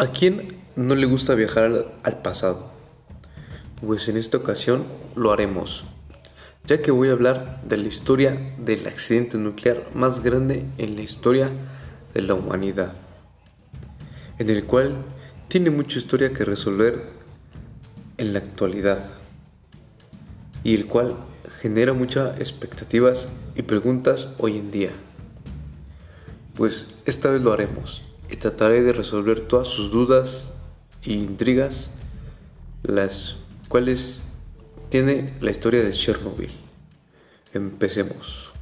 ¿A quién no le gusta viajar al pasado? Pues en esta ocasión lo haremos, ya que voy a hablar de la historia del accidente nuclear más grande en la historia de la humanidad, en el cual tiene mucha historia que resolver en la actualidad y el cual genera muchas expectativas y preguntas hoy en día. Pues esta vez lo haremos y trataré de resolver todas sus dudas e intrigas, las cuales tiene la historia de Chernobyl. Empecemos.